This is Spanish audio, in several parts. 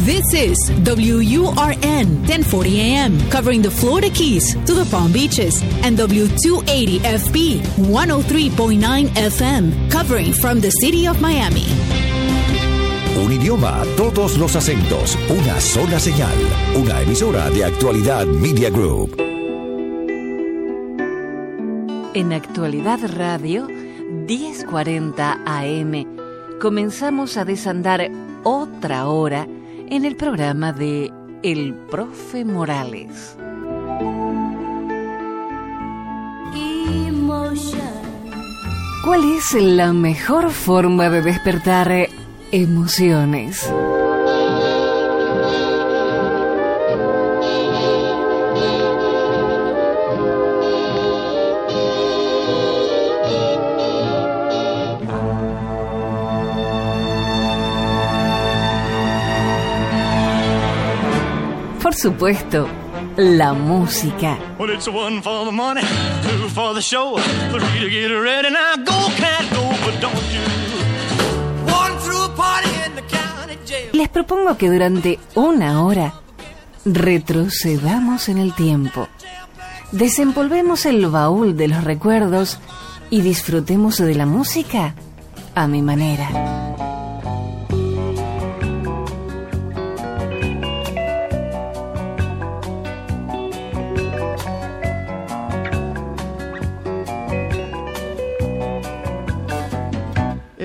This is WURN 1040 AM, covering the Florida Keys to the Palm Beaches, and W280 FB 103.9 FM, covering from the city of Miami. Un idioma, todos los acentos, una sola señal, una emisora de actualidad Media Group. En Actualidad Radio 1040 AM comenzamos a desandar otra hora en el programa de El Profe Morales. ¿Cuál es la mejor forma de despertar emociones? In the county jail. Les propongo que durante una hora retrocedamos en el tiempo, desempolvemos el baúl de los recuerdos y disfrutemos de la música a mi manera.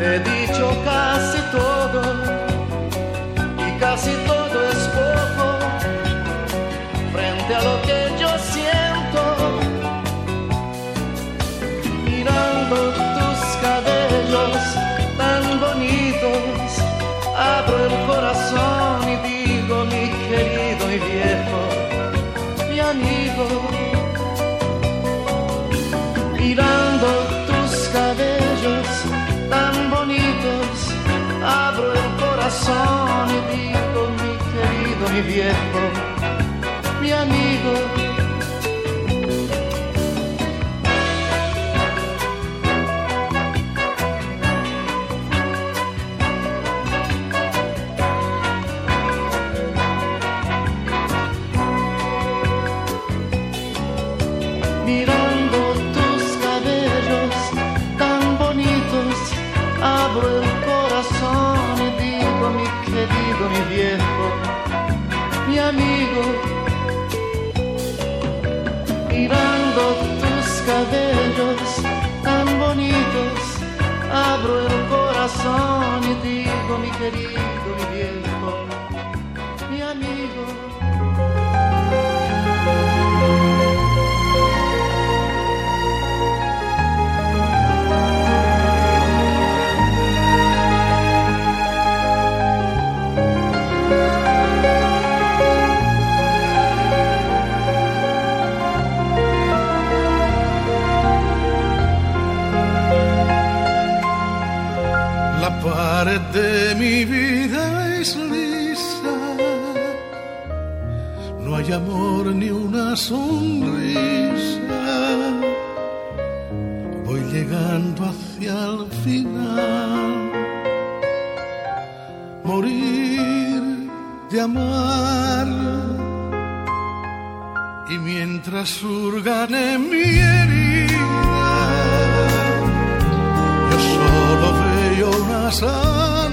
Te he dicho casi todo corazón y digo, mi querido, mi viejo, corazón y digo, mi querido, mi viejo, De mi vida es lisa. No hay amor ni una sonrisa. Voy llegando hacia el final. Morir de amar. Y mientras surgan en mi herida, yo solo salida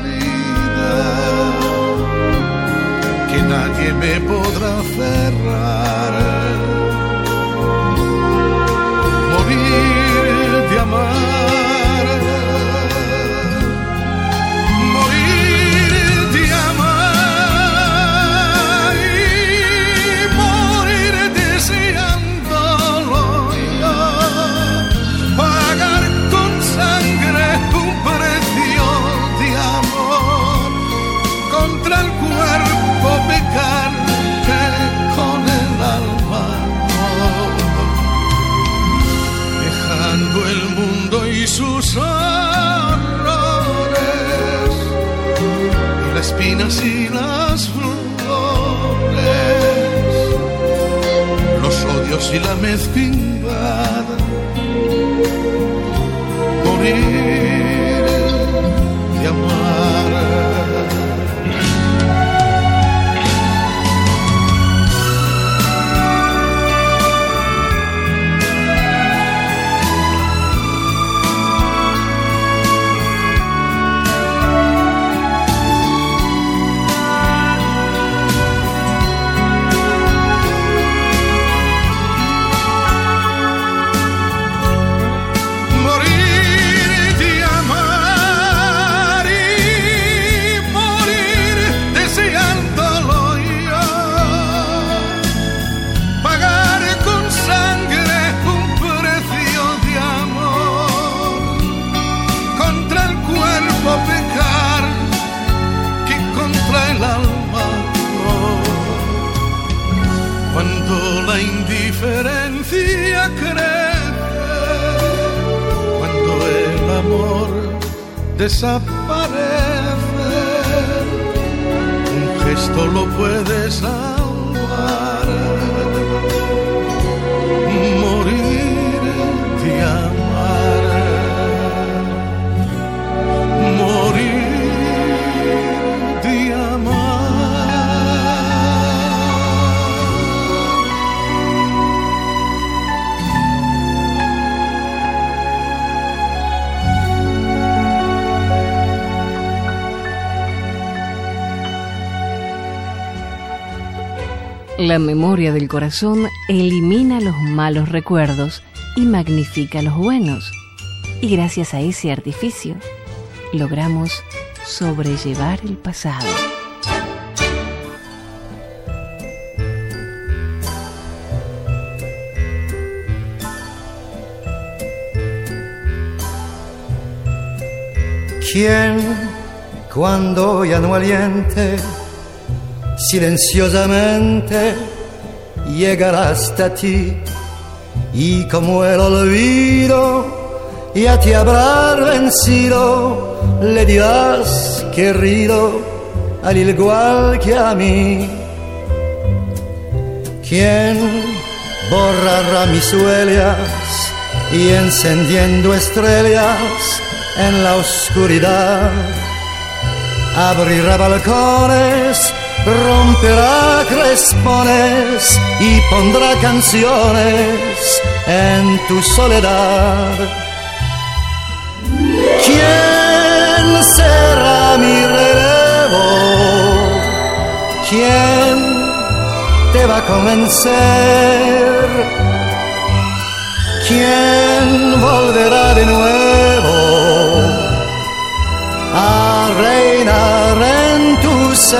que nadie me podrá cerrar. Espinas y las flores los odios y la mezquindad. Morir up La memoria del corazón elimina los malos recuerdos y magnifica los buenos. Y gracias a ese artificio, logramos sobrellevar el pasado. ¿Quién, cuando ya no aliente, silenciosamente llegará hasta ti y como el olvido ya te habrá vencido, le dirás querido, al igual que a mí. ¿Quién borrará mis huellas y encendiendo estrellas en la oscuridad? Abrirá balcones, romperá crespones y pondrá canciones en tu soledad. ¿Quién será mi relevo? ¿Quién te va a convencer? ¿Quién volverá de nuevo a reinar en tu ser?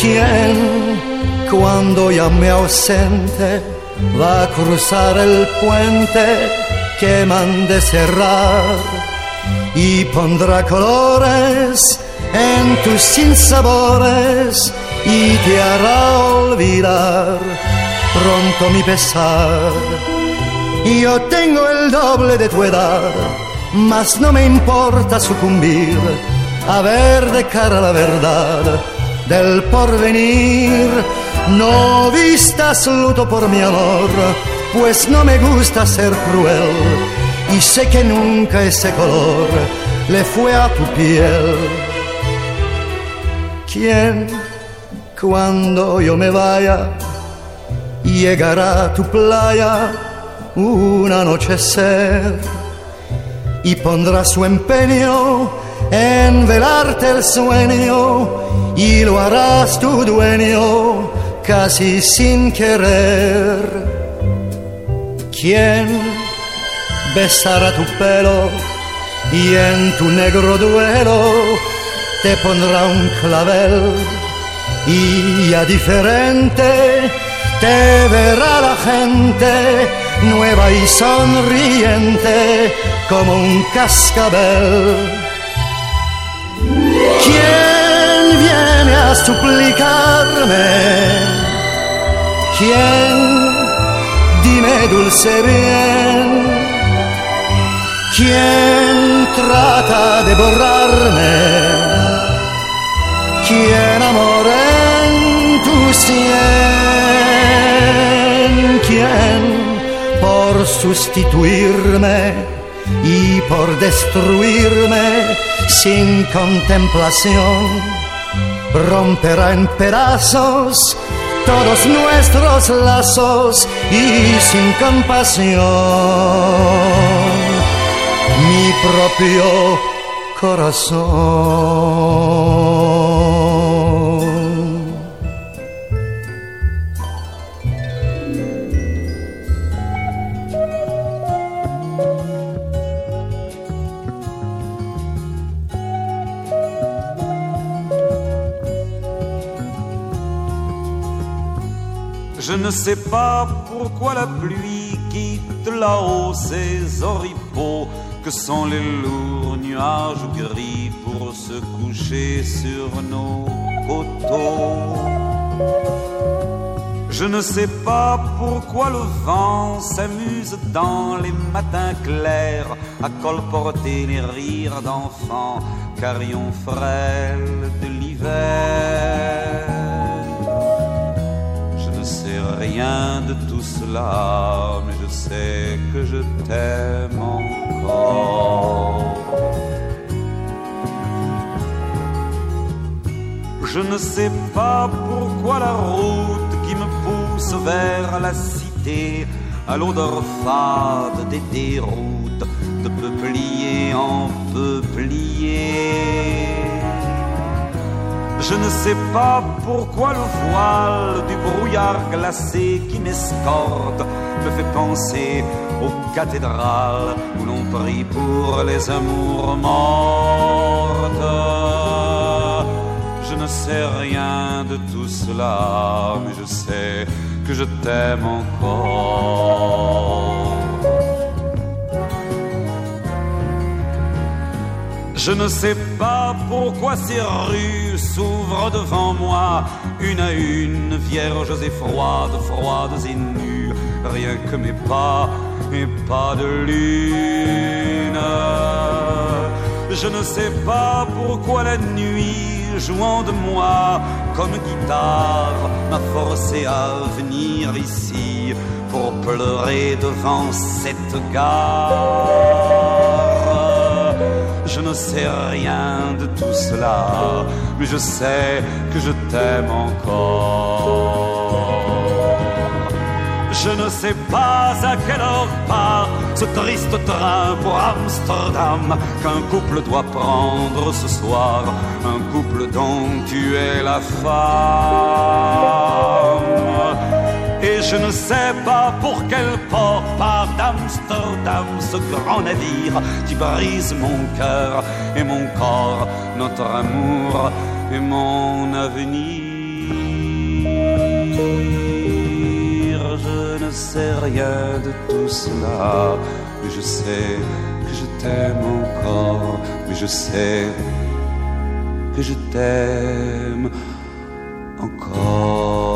¿Quién cuando ya me ausente va a cruzar el puente que mande cerrar y pondrá colores en tus sinsabores y te hará olvidar pronto mi pesar. Yo tengo el doble de tu edad, mas no me importa sucumbir a ver de cara la verdad del porvenir. No vistas luto por mi amor, pues no me gusta ser cruel y sé que nunca ese color le fue a tu piel. ¿Quién, cuando yo me vaya, llegará a tu playa un anochecer y pondrá su empeño en velarte el sueño y lo harás tu dueño casi sin querer. ¿Quién besará tu pelo y en tu negro duelo te pondrá un clavel y ya diferente te verá la gente nueva y sonriente como un cascabel. ¿Quién viene a suplicarme? ¿Quién? Dime dulce bien. ¿Quién trata de borrarme? ¿Quién amor en tu sien? ¿Quién? Por sustituirme y por destruirme sin contemplación. Romperá en pedazos todos nuestros lazos y sin compasión mi propio corazón. Ne sais pas pourquoi la pluie quitte là-haut ces oripeaux que sont les lourds nuages gris pour se coucher sur nos coteaux. Je ne sais pas pourquoi le vent s'amuse dans les matins clairs à colporter les rires d'enfants, carillons frêles de l'hiver rien de tout cela, mais je sais que je t'aime encore. Je ne sais pas pourquoi la route qui me pousse vers la cité, à l'odeur fade des déroutes, de peuplier en peuplier je ne sais pas pourquoi le voile du brouillard glacé qui m'escorte me fait penser aux cathédrales où l'on prie pour les amours mortes. Je ne sais rien de tout cela, mais je sais que je t'aime encore. Je ne sais pas pourquoi ces rues s'ouvrent devant moi, une à une, vierges et froides, froides et nues, rien que mes pas et pas de lune. Je ne sais pas pourquoi la nuit, jouant de moi comme guitare, m'a forcé à venir ici pour pleurer devant cette gare. Je ne sais rien de tout cela, mais je sais que je t'aime encore. Je ne sais pas à quelle heure part ce triste train pour Amsterdam qu'un couple doit prendre ce soir, un couple dont tu es la femme. Et je ne sais pas pour quel port part d'Amsterdam ce grand navire qui brise mon cœur et mon corps, notre amour et mon avenir. Je ne sais rien de tout cela, mais je sais que je t'aime encore, mais je sais que je t'aime encore.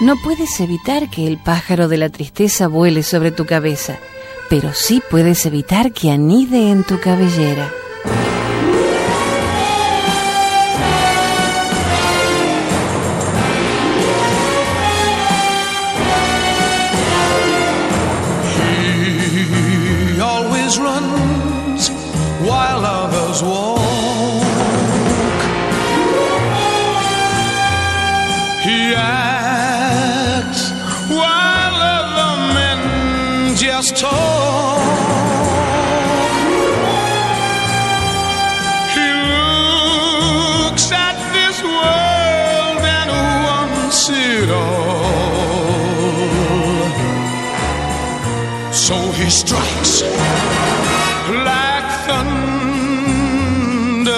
No puedes evitar que el pájaro de la tristeza vuele sobre tu cabeza, pero sí puedes evitar que anide en tu cabellera.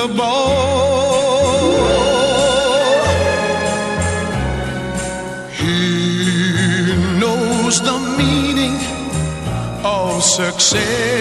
He knows the meaning of success.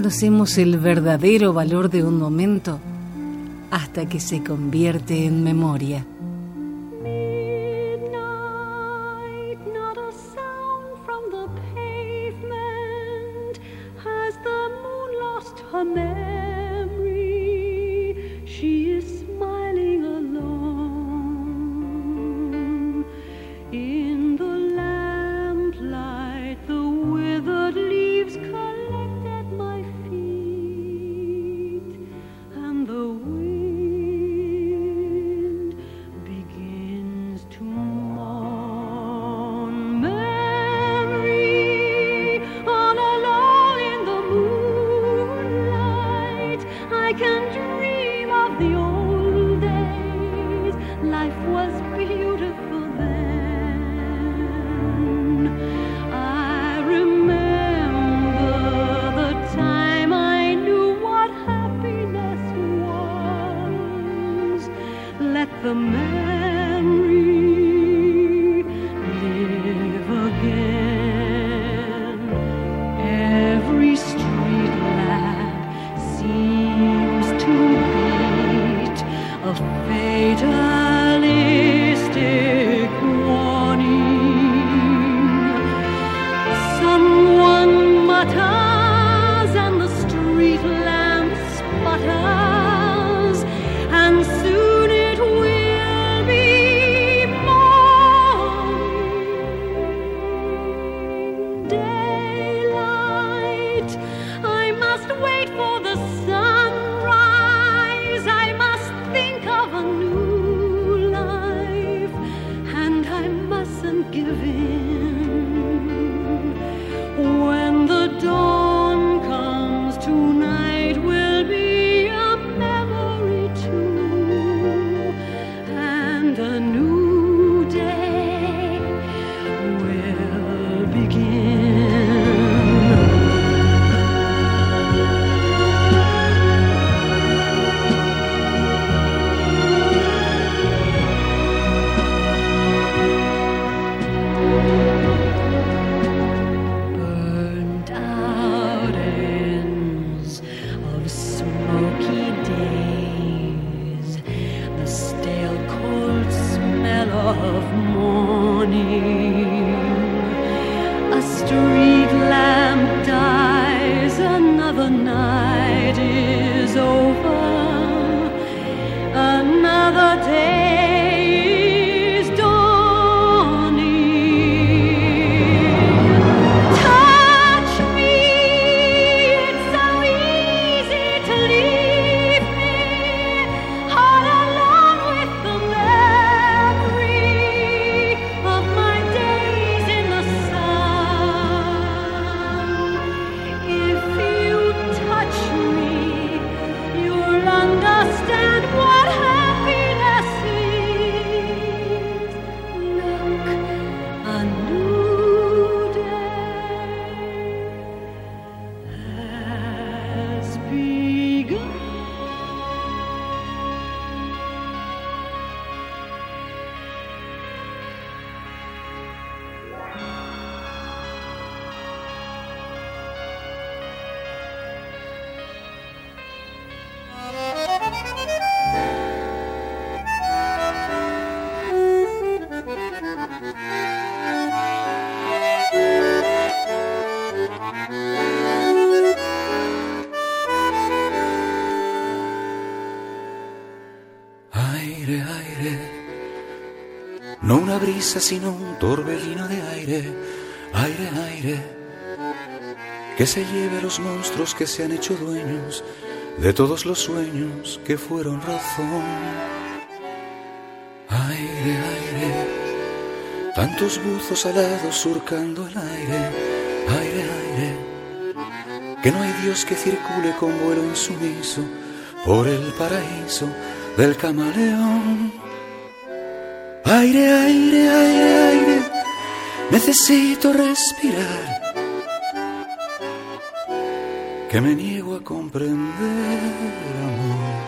Conocemos el verdadero valor de un momento hasta que se convierte en memoria. Sino un torbellino de aire, aire, aire, que se lleve a los monstruos que se han hecho dueños de todos los sueños que fueron razón. Aire, aire, tantos buzos alados surcando el aire, aire, aire, que no hay Dios que circule con vuelo insumiso por el paraíso del camaleón. Aire, aire, aire, aire, necesito respirar. Que me niego a comprender, amor,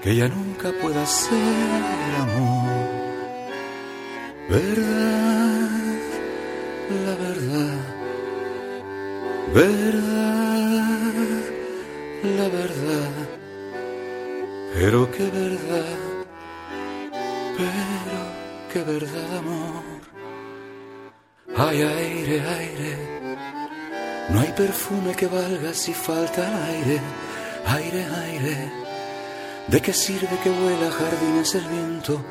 que ya nunca pueda ser amor. Verdad, la verdad, verdad, la verdad, pero qué verdad verdad, amor. Hay aire, aire. No hay perfume que valga si falta aire. Aire, aire. ¿De qué sirve que vuela jardines el viento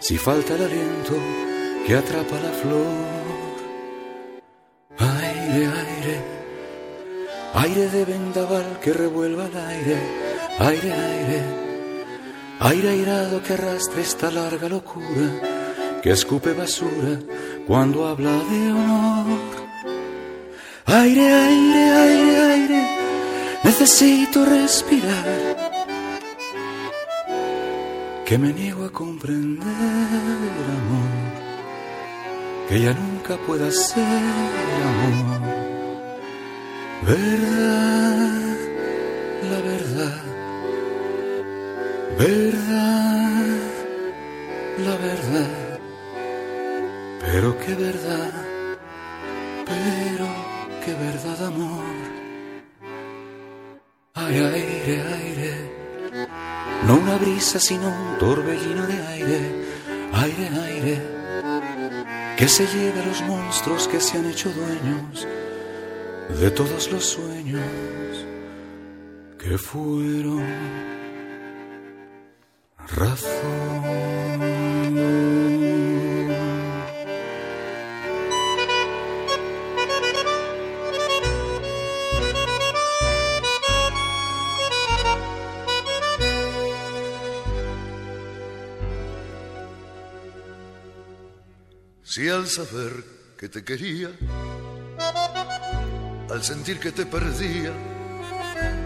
si falta el aliento que atrapa la flor? Aire, aire. Aire de vendaval que revuelva el aire. Aire, aire Aire airado que arrastra esta larga locura, que escupe basura cuando habla de honor. Aire, aire, aire, aire, necesito respirar. Que me niego a comprender, amor, que ya nunca pueda ser amor. Verdad, la verdad Verdad, la verdad, pero qué verdad, pero qué verdad, amor. Ay, aire, aire, no una brisa, sino un torbellino de aire, aire, aire, que se lleve a los monstruos que se han hecho dueños de todos los sueños que fueron razón. Si al saber que te quería, al sentir que te perdía,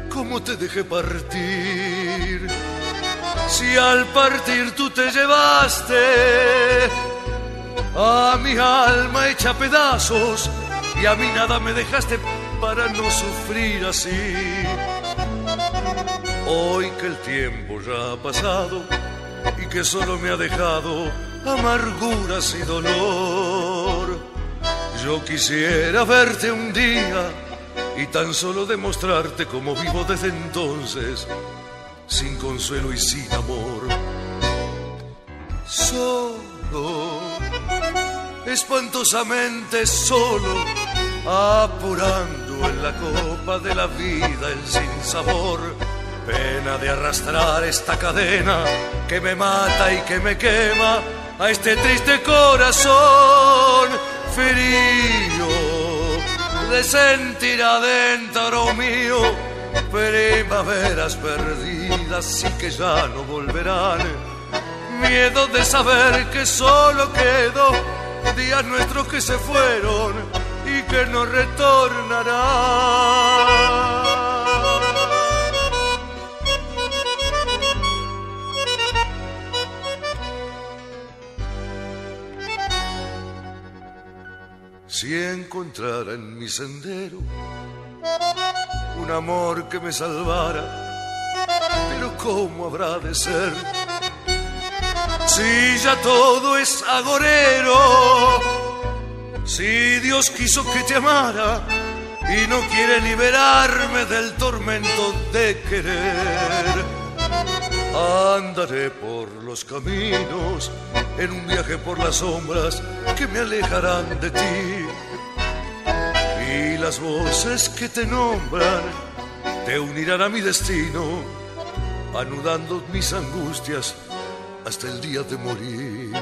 ¿cómo te dejé partir? si al partir tú te llevaste a mi alma hecha pedazos y a mí nada me dejaste para no sufrir así. Hoy que el tiempo ya ha pasado y que solo me ha dejado amarguras y dolor, yo quisiera verte un día y tan solo demostrarte cómo vivo desde entonces sin consuelo y sin amor. Solo espantosamente solo, apurando en la copa de la vida el sinsabor. Pena de arrastrar esta cadena que me mata y que me quema a este triste corazón frío de sentir adentro mío primaveras perdidas y que ya no volverán. Miedo de saber que solo quedó días nuestros que se fueron y que no retornarán. Si encontrara en mi sendero un amor que me salvara, pero ¿cómo habrá de ser? Si ya todo es agorero, si Dios quiso que te amara y no quiere liberarme del tormento de querer Andaré por los caminos en un viaje por las sombras que me alejarán de ti. Y las voces que te nombran te unirán a mi destino, anudando mis angustias hasta el día de morir.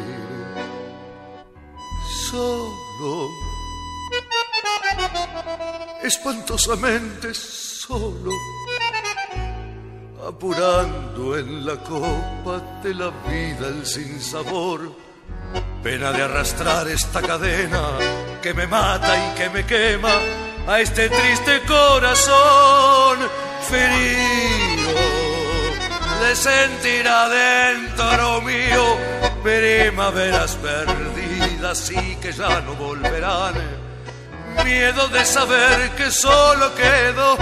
Solo, espantosamente solo apurando en la copa de la vida el sinsabor. Pena de arrastrar esta cadena que me mata y que me quema a este triste corazón ferido de sentir adentro mío primaveras perdidas y que ya no volverán. Miedo de saber que solo quedo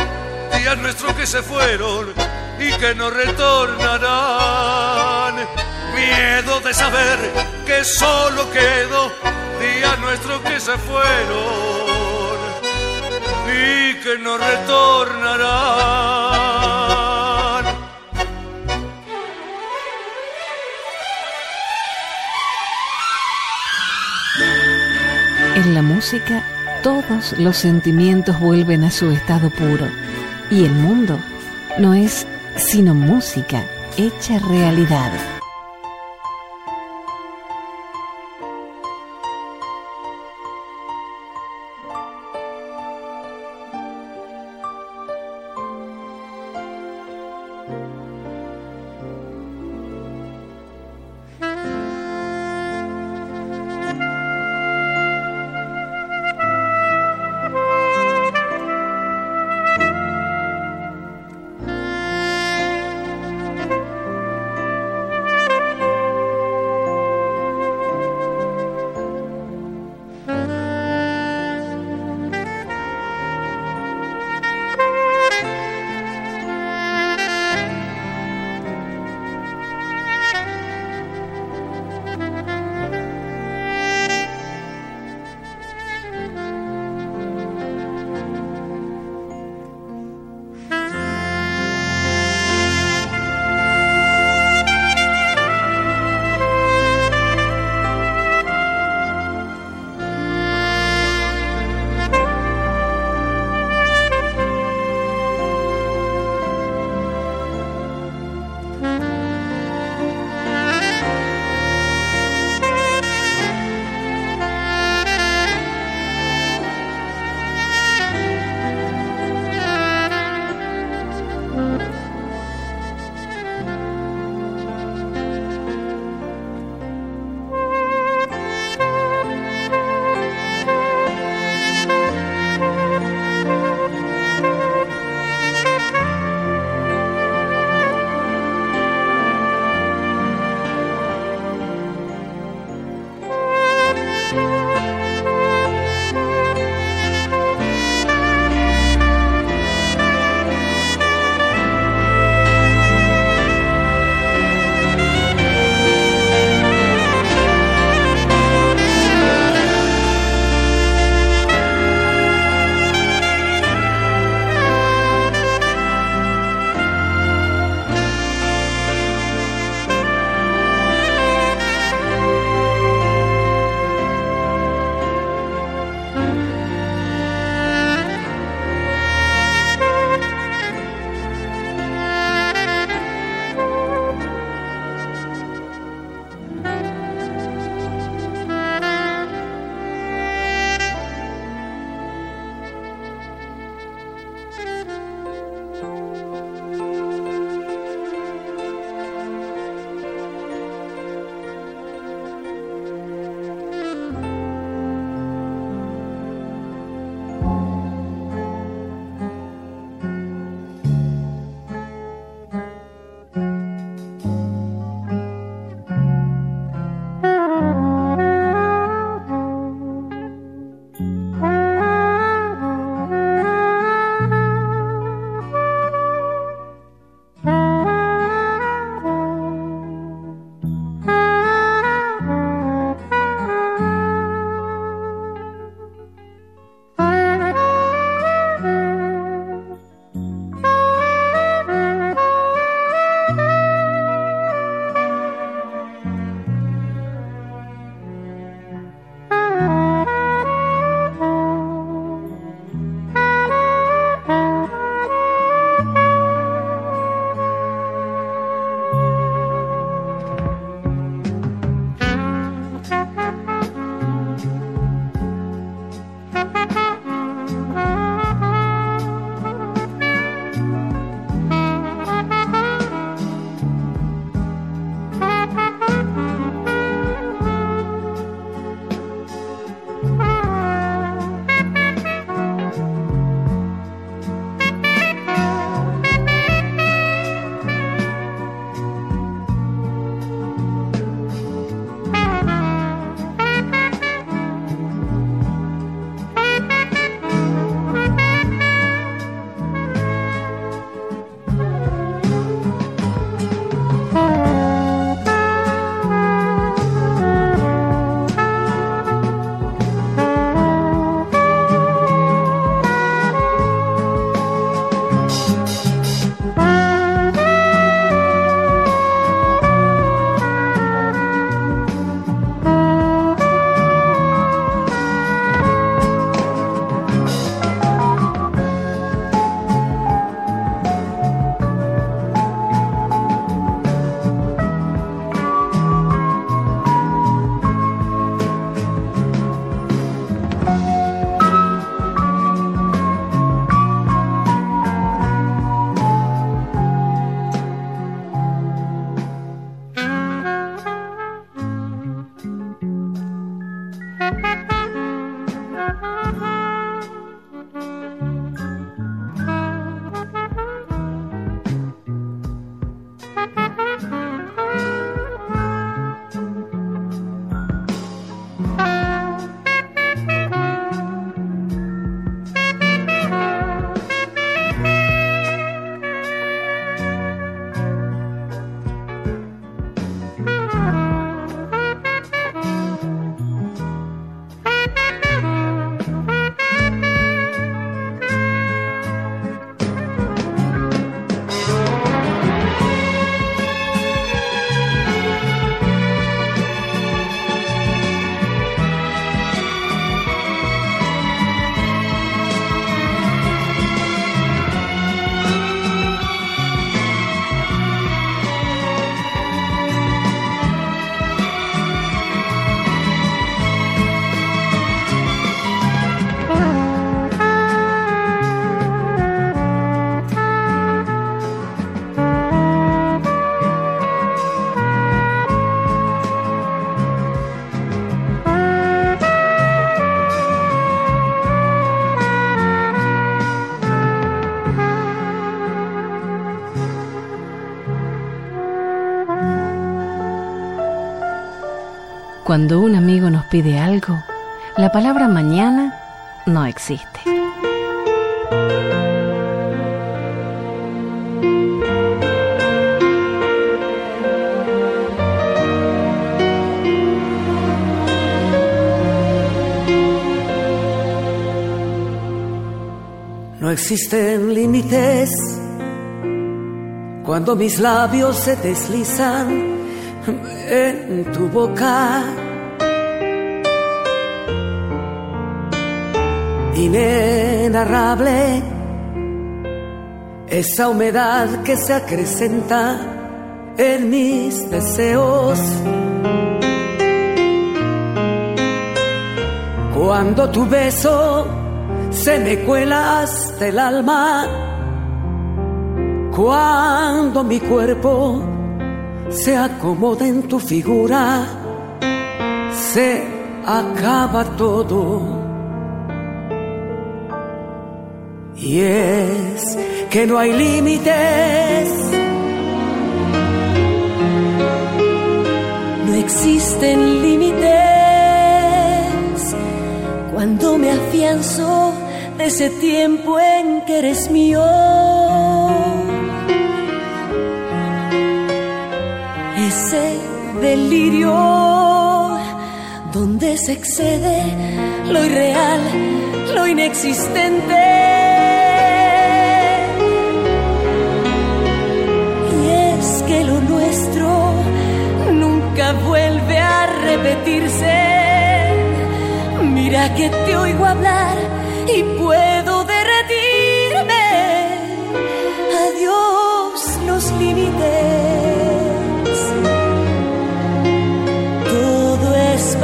días nuestros que se fueron y que no retornarán. Miedo de saber que solo quedó días nuestros que se fueron y que no retornarán. En la música todos los sentimientos vuelven a su estado puro y el mundo no es sino música hecha realidad. Cuando un amigo nos pide algo, la palabra mañana no existe. No existen límites cuando mis labios se deslizan en tu boca. Inenarrable, esa humedad que se acrecenta en mis deseos. Cuando tu beso se me cuela hasta el alma, cuando mi cuerpo se acomoda en tu figura, se acaba todo. Y es que no hay límites. No existen límites cuando me afianzo de ese tiempo en que eres mío. Ese delirio donde se excede lo irreal, lo inexistente. Vuelve a repetirse. Mira que te oigo hablar y puedo derretirme. Adiós los límites. Todo es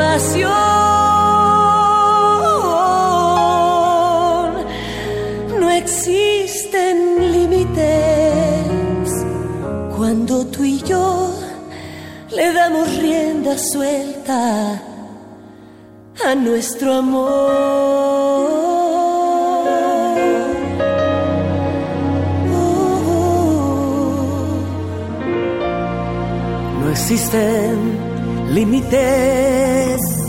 cuando tú y yo le damos rienda suelta a nuestro amor. No existen límites.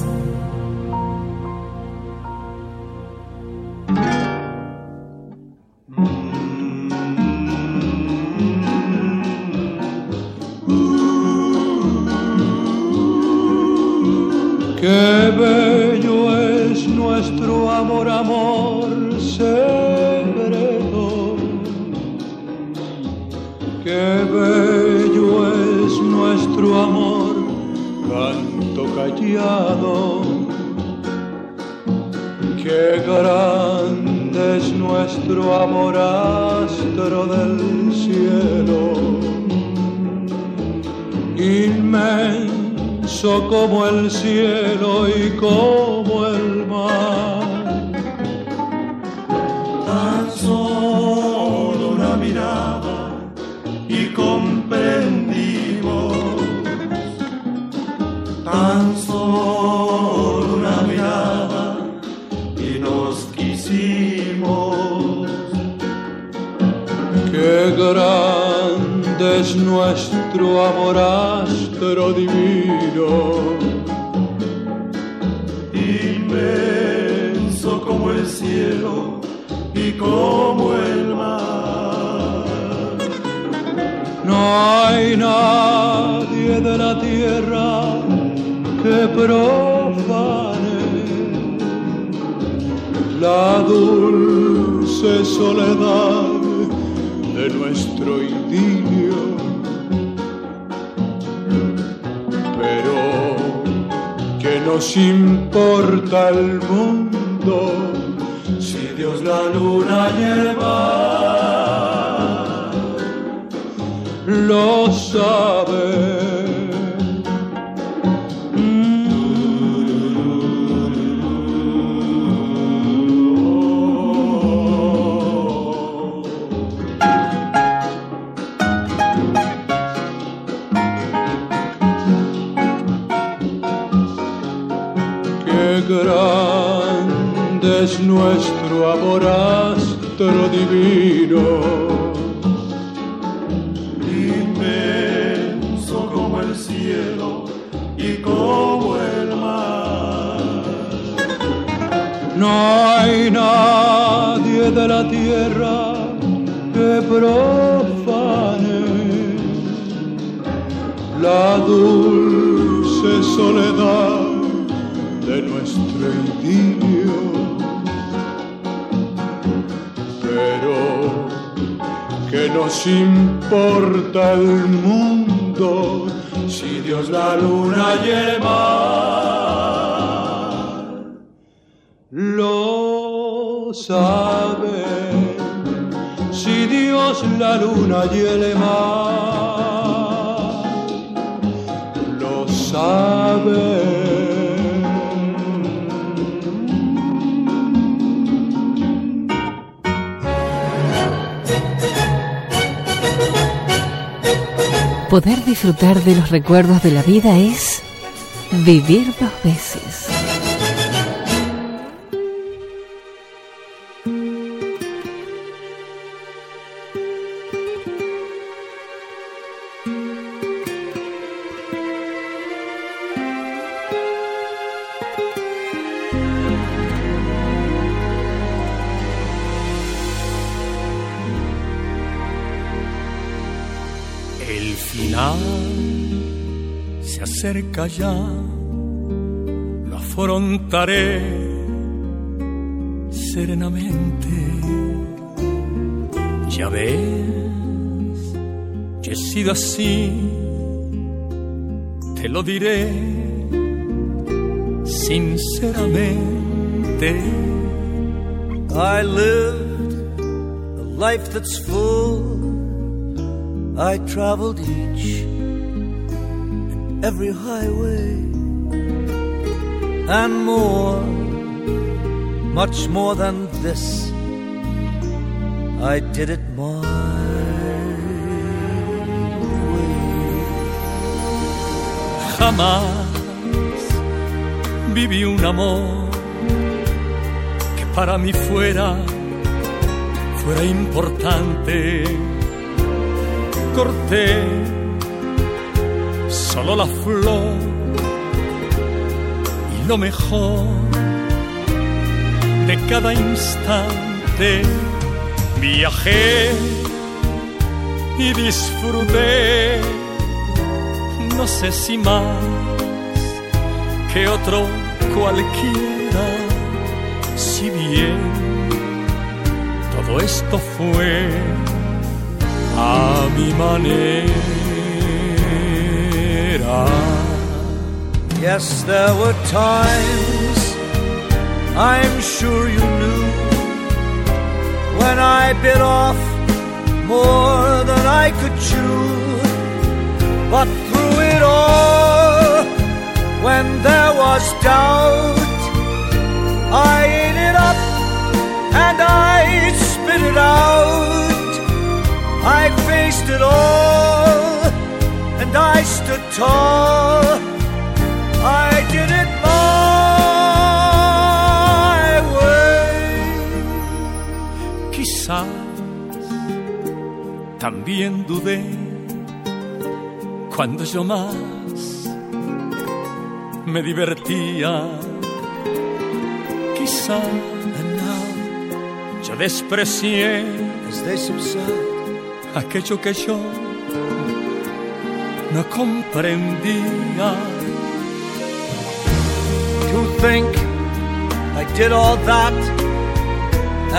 Amor, astro del cielo. Inmenso como el cielo y como nuestro amor astro divino. Inmenso como el cielo y como el mar. No hay nadie de la tierra que profane la dulce soledad de nuestro idilio. Nos importa el mundo si Dios la luna mar lo sabe. es nuestro amor astro divino. Inmenso como el cielo y como el mar. No hay nadie de la tierra que profane la dulce soledad de nuestro idilio. Nos importa el mundo si Dios la luna lleva. Lo sabe si Dios la luna y Poder disfrutar de los recuerdos de la vida es vivir dos veces. Se acerca ya, lo afrontaré serenamente. Ya ves, yo he sido así, te lo diré sinceramente. I lived a life that's full. I traveled each every highway and more, much more than this. I did it my Jamás viví un amor que para mí fuera, fuera importante. Corté solo la flor y lo mejor de cada instante. Viajé y disfruté, no sé si más que otro cualquiera, si bien todo esto fue a mi manera. Ah, yes, there were times I'm sure you knew when I bit off more than I could chew. But through it all, when there was doubt, I ate it up and I spit it out. I faced it all and I stood tall. I did it my way. Quizás también dudé cuando yo más me divertía. Quizá yo desprecié aquello que yo no comprendía. to think I did all that,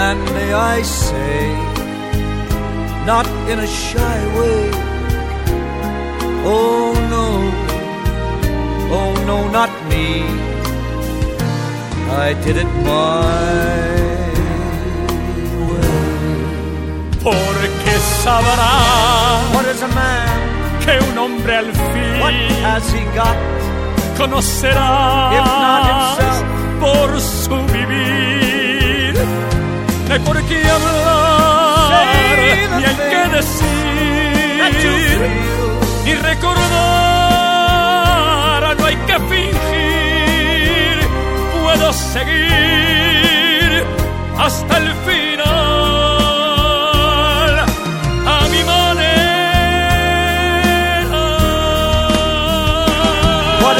and may I say, not in a shy way. Oh no, oh no, not me. I did it my way. Porque sabrá What is a man? Que un hombre al What fin has he got? conocerá If not himself. por su vivir. No hay por qué hablar, ni hay que decir, ni recordar, no hay que fingir. Puedo seguir hasta el final.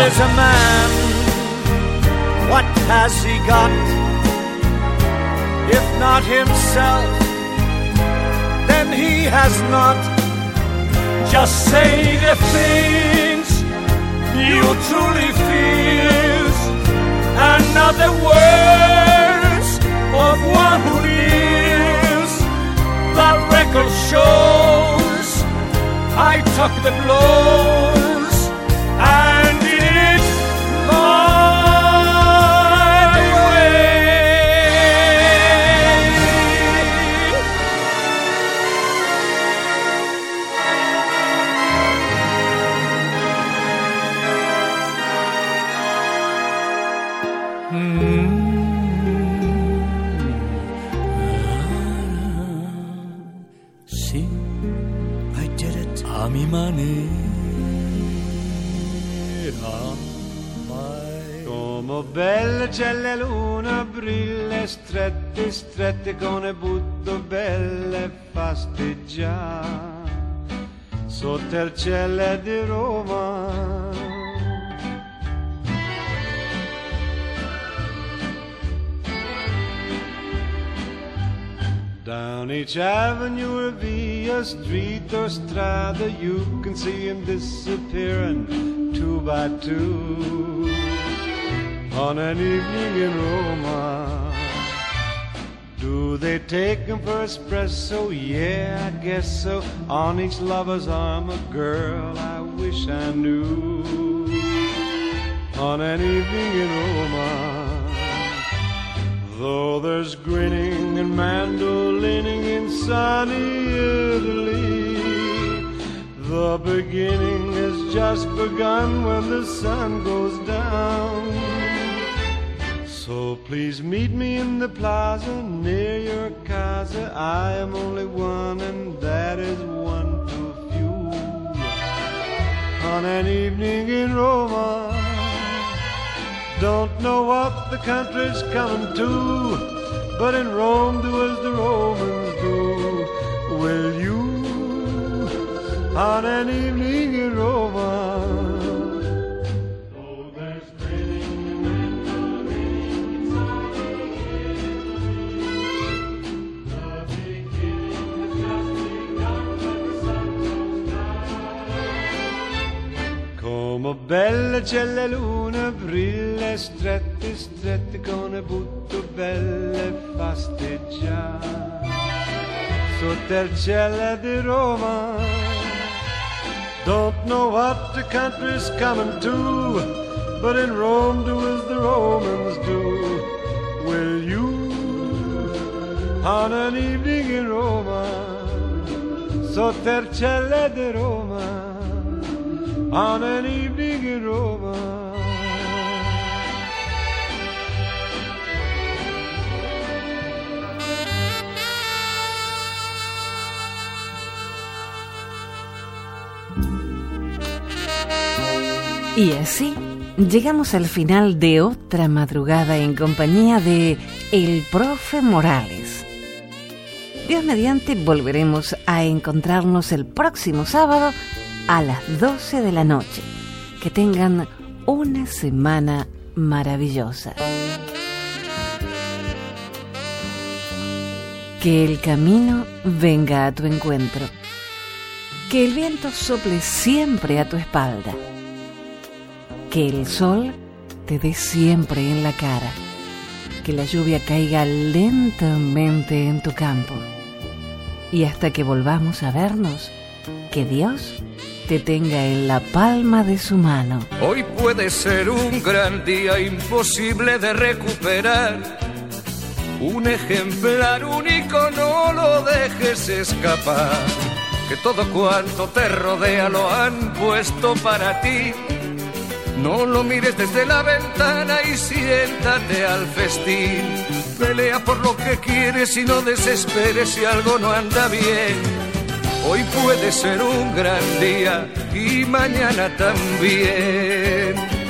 Is a man? What has he got? If not himself, then he has not. Just say the things you truly feel, and not the words of one who lives. That record shows I took the blows la luna, brille strette, strette con le butto belle fasteggiare sotto il cielo di Roma. Down each avenue or via street or strada, you can see him disappearing two by two on an evening in Roma. Do they take him for espresso? Yeah, I guess so. On each lover's arm, a girl I wish I knew. On an evening in Roma. Though there's grinning and mandolining in sunny Italy, the beginning has just begun when the sun goes down. So please meet me in the plaza near your casa. I am only one, and that is one too few. On an evening in Roma. Don't know what the country's coming to, but in Rome do as the Romans do. Will you, on an evening in Roma? Come bella c'è la luna, brilla strette, strette con butto belle fasteggiare sotto il cielo di Roma. Don't know what the country's coming to, but in Rome do as the Romans do. Will you, on an evening in Roma, sotto il cielo di Roma? on an evening Y así llegamos al final de otra madrugada en compañía de El Profe Morales. Dios mediante volveremos a encontrarnos el próximo sábado a las 12 de la noche. Que tengan una semana maravillosa. Que el camino venga a tu encuentro. Que el viento sople siempre a tu espalda. Que el sol te dé siempre en la cara. Que la lluvia caiga lentamente en tu campo. Y hasta que volvamos a vernos, que Dios te tenga en la palma de su mano. Hoy puede ser un gran día imposible de recuperar. Un ejemplar único, no lo dejes escapar. Que todo cuanto te rodea lo han puesto para ti. No lo mires desde la ventana y siéntate al festín. Pelea por lo que quieres y no desesperes si algo no anda bien. Hoy puede ser un gran día y mañana también.